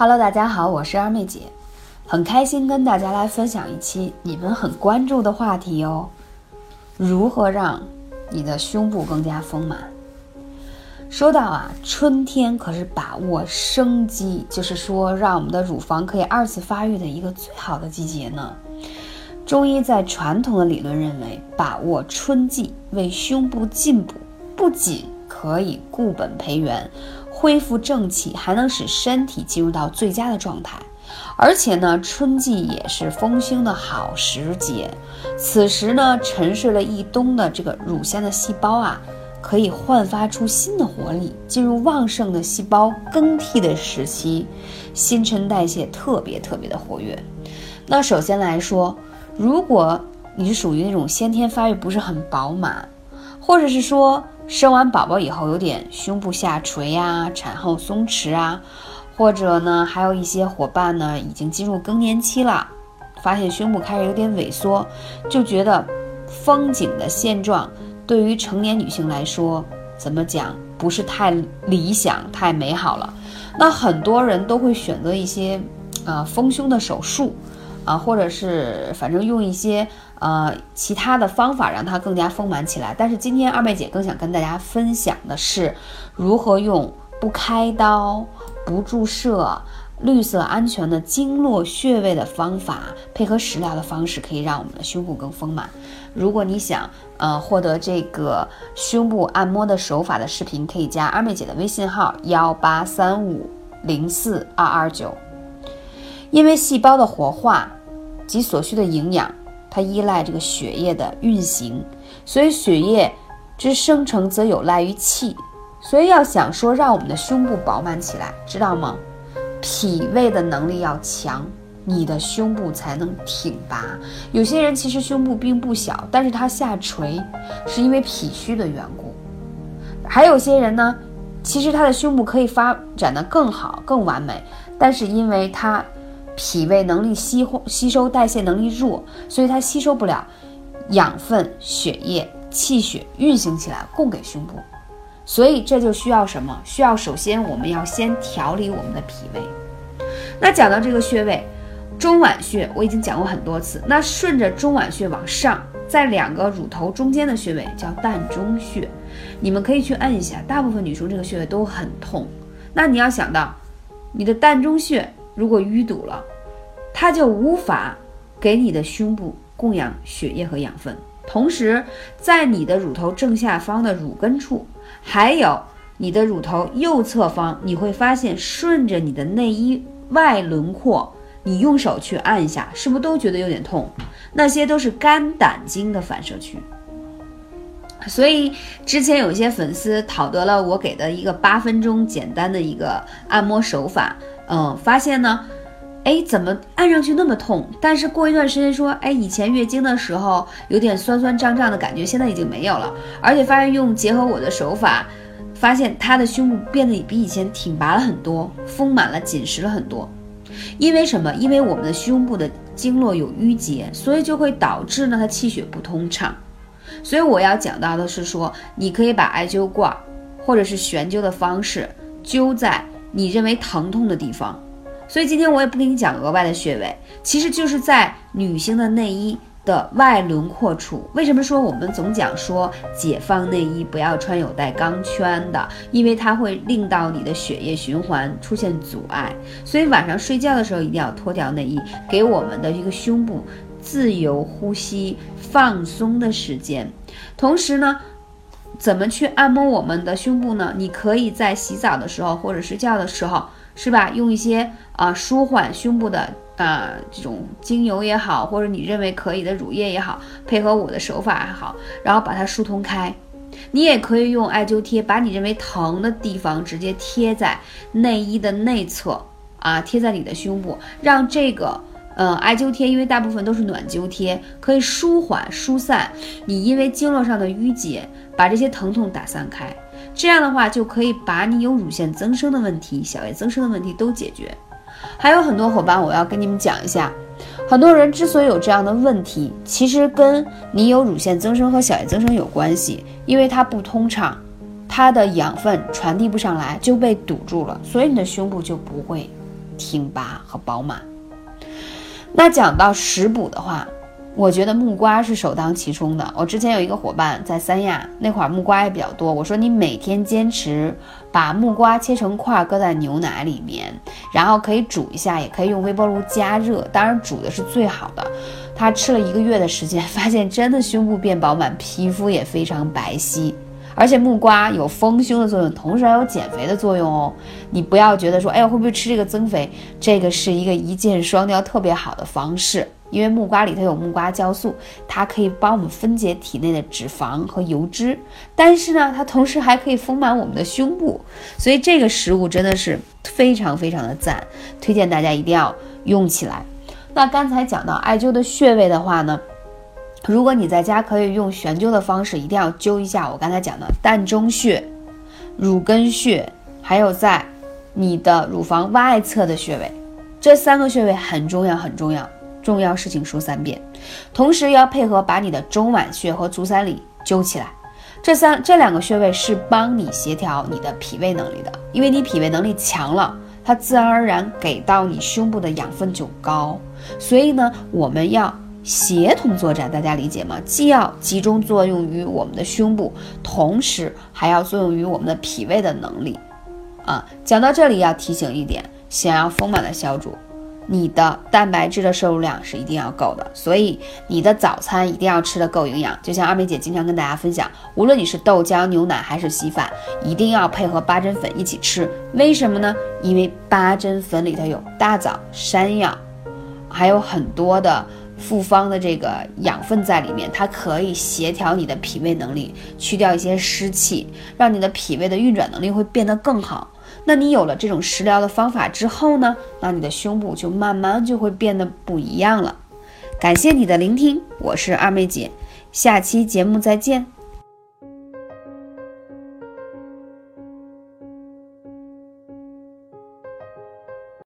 Hello，大家好，我是二妹姐，很开心跟大家来分享一期你们很关注的话题哦，如何让你的胸部更加丰满？说到啊，春天可是把握生机，就是说让我们的乳房可以二次发育的一个最好的季节呢。中医在传统的理论认为，把握春季为胸部进补，不仅可以固本培元。恢复正气，还能使身体进入到最佳的状态。而且呢，春季也是丰胸的好时节。此时呢，沉睡了一冬的这个乳腺的细胞啊，可以焕发出新的活力，进入旺盛的细胞更替的时期，新陈代谢特别特别的活跃。那首先来说，如果你是属于那种先天发育不是很饱满，或者是说，生完宝宝以后有点胸部下垂呀，产后松弛啊，或者呢，还有一些伙伴呢已经进入更年期了，发现胸部开始有点萎缩，就觉得风景的现状对于成年女性来说，怎么讲不是太理想、太美好了。那很多人都会选择一些啊丰胸的手术啊，或者是反正用一些。呃，其他的方法让它更加丰满起来。但是今天二妹姐更想跟大家分享的是，如何用不开刀、不注射、绿色安全的经络穴位的方法，配合食疗的方式，可以让我们的胸部更丰满。如果你想呃获得这个胸部按摩的手法的视频，可以加二妹姐的微信号幺八三五零四二二九。因为细胞的活化及所需的营养。它依赖这个血液的运行，所以血液之生成则有赖于气，所以要想说让我们的胸部饱满起来，知道吗？脾胃的能力要强，你的胸部才能挺拔。有些人其实胸部并不小，但是他下垂是因为脾虚的缘故。还有些人呢，其实他的胸部可以发展的更好、更完美，但是因为他。脾胃能力吸吸收代谢能力弱，所以它吸收不了养分、血液、气血运行起来供给胸部，所以这就需要什么？需要首先我们要先调理我们的脾胃。那讲到这个穴位，中脘穴我已经讲过很多次。那顺着中脘穴往上，在两个乳头中间的穴位叫膻中穴，你们可以去按一下。大部分女生这个穴位都很痛，那你要想到你的膻中穴。如果淤堵了，它就无法给你的胸部供养血液和养分。同时，在你的乳头正下方的乳根处，还有你的乳头右侧方，你会发现顺着你的内衣外轮廓，你用手去按一下，是不是都觉得有点痛？那些都是肝胆经的反射区。所以之前有一些粉丝讨得了我给的一个八分钟简单的一个按摩手法。嗯，发现呢，哎，怎么按上去那么痛？但是过一段时间说，哎，以前月经的时候有点酸酸胀胀的感觉，现在已经没有了。而且发现用结合我的手法，发现她的胸部变得比以前挺拔了很多，丰满了，紧实了很多。因为什么？因为我们的胸部的经络有淤结，所以就会导致呢它气血不通畅。所以我要讲到的是说，你可以把艾灸罐或者是悬灸的方式灸在。你认为疼痛的地方，所以今天我也不跟你讲额外的穴位，其实就是在女性的内衣的外轮廓处。为什么说我们总讲说解放内衣不要穿有带钢圈的？因为它会令到你的血液循环出现阻碍。所以晚上睡觉的时候一定要脱掉内衣，给我们的一个胸部自由呼吸、放松的时间。同时呢。怎么去按摩我们的胸部呢？你可以在洗澡的时候或者睡觉的时候，是吧？用一些啊舒缓胸部的啊这种精油也好，或者你认为可以的乳液也好，配合我的手法还好，然后把它疏通开。你也可以用艾灸贴，把你认为疼的地方直接贴在内衣的内侧啊，贴在你的胸部，让这个。嗯，艾灸贴因为大部分都是暖灸贴，可以舒缓疏散你因为经络上的淤结，把这些疼痛打散开。这样的话就可以把你有乳腺增生的问题、小叶增生的问题都解决。还有很多伙伴，我要跟你们讲一下，很多人之所以有这样的问题，其实跟你有乳腺增生和小叶增生有关系，因为它不通畅，它的养分传递不上来就被堵住了，所以你的胸部就不会挺拔和饱满。那讲到食补的话，我觉得木瓜是首当其冲的。我之前有一个伙伴在三亚，那会儿木瓜也比较多。我说你每天坚持把木瓜切成块，搁在牛奶里面，然后可以煮一下，也可以用微波炉加热，当然煮的是最好的。他吃了一个月的时间，发现真的胸部变饱满，皮肤也非常白皙。而且木瓜有丰胸的作用，同时还有减肥的作用哦。你不要觉得说，哎呀，会不会吃这个增肥？这个是一个一箭双雕特别好的方式。因为木瓜里头有木瓜酵素，它可以帮我们分解体内的脂肪和油脂，但是呢，它同时还可以丰满我们的胸部，所以这个食物真的是非常非常的赞，推荐大家一定要用起来。那刚才讲到艾灸的穴位的话呢，如果你在家可以用悬灸的方式，一定要灸一下我刚才讲的膻中穴、乳根穴，还有在你的乳房外侧的穴位，这三个穴位很重要，很重要。重要事情说三遍，同时要配合把你的中脘穴和足三里灸起来。这三这两个穴位是帮你协调你的脾胃能力的，因为你脾胃能力强了，它自然而然给到你胸部的养分就高。所以呢，我们要协同作战，大家理解吗？既要集中作用于我们的胸部，同时还要作用于我们的脾胃的能力。啊，讲到这里要提醒一点，想要丰满的小主。你的蛋白质的摄入量是一定要够的，所以你的早餐一定要吃的够营养。就像二妹姐经常跟大家分享，无论你是豆浆、牛奶还是稀饭，一定要配合八珍粉一起吃。为什么呢？因为八珍粉里头有大枣、山药，还有很多的复方的这个养分在里面，它可以协调你的脾胃能力，去掉一些湿气，让你的脾胃的运转能力会变得更好。那你有了这种食疗的方法之后呢？那你的胸部就慢慢就会变得不一样了。感谢你的聆听，我是二妹姐，下期节目再见。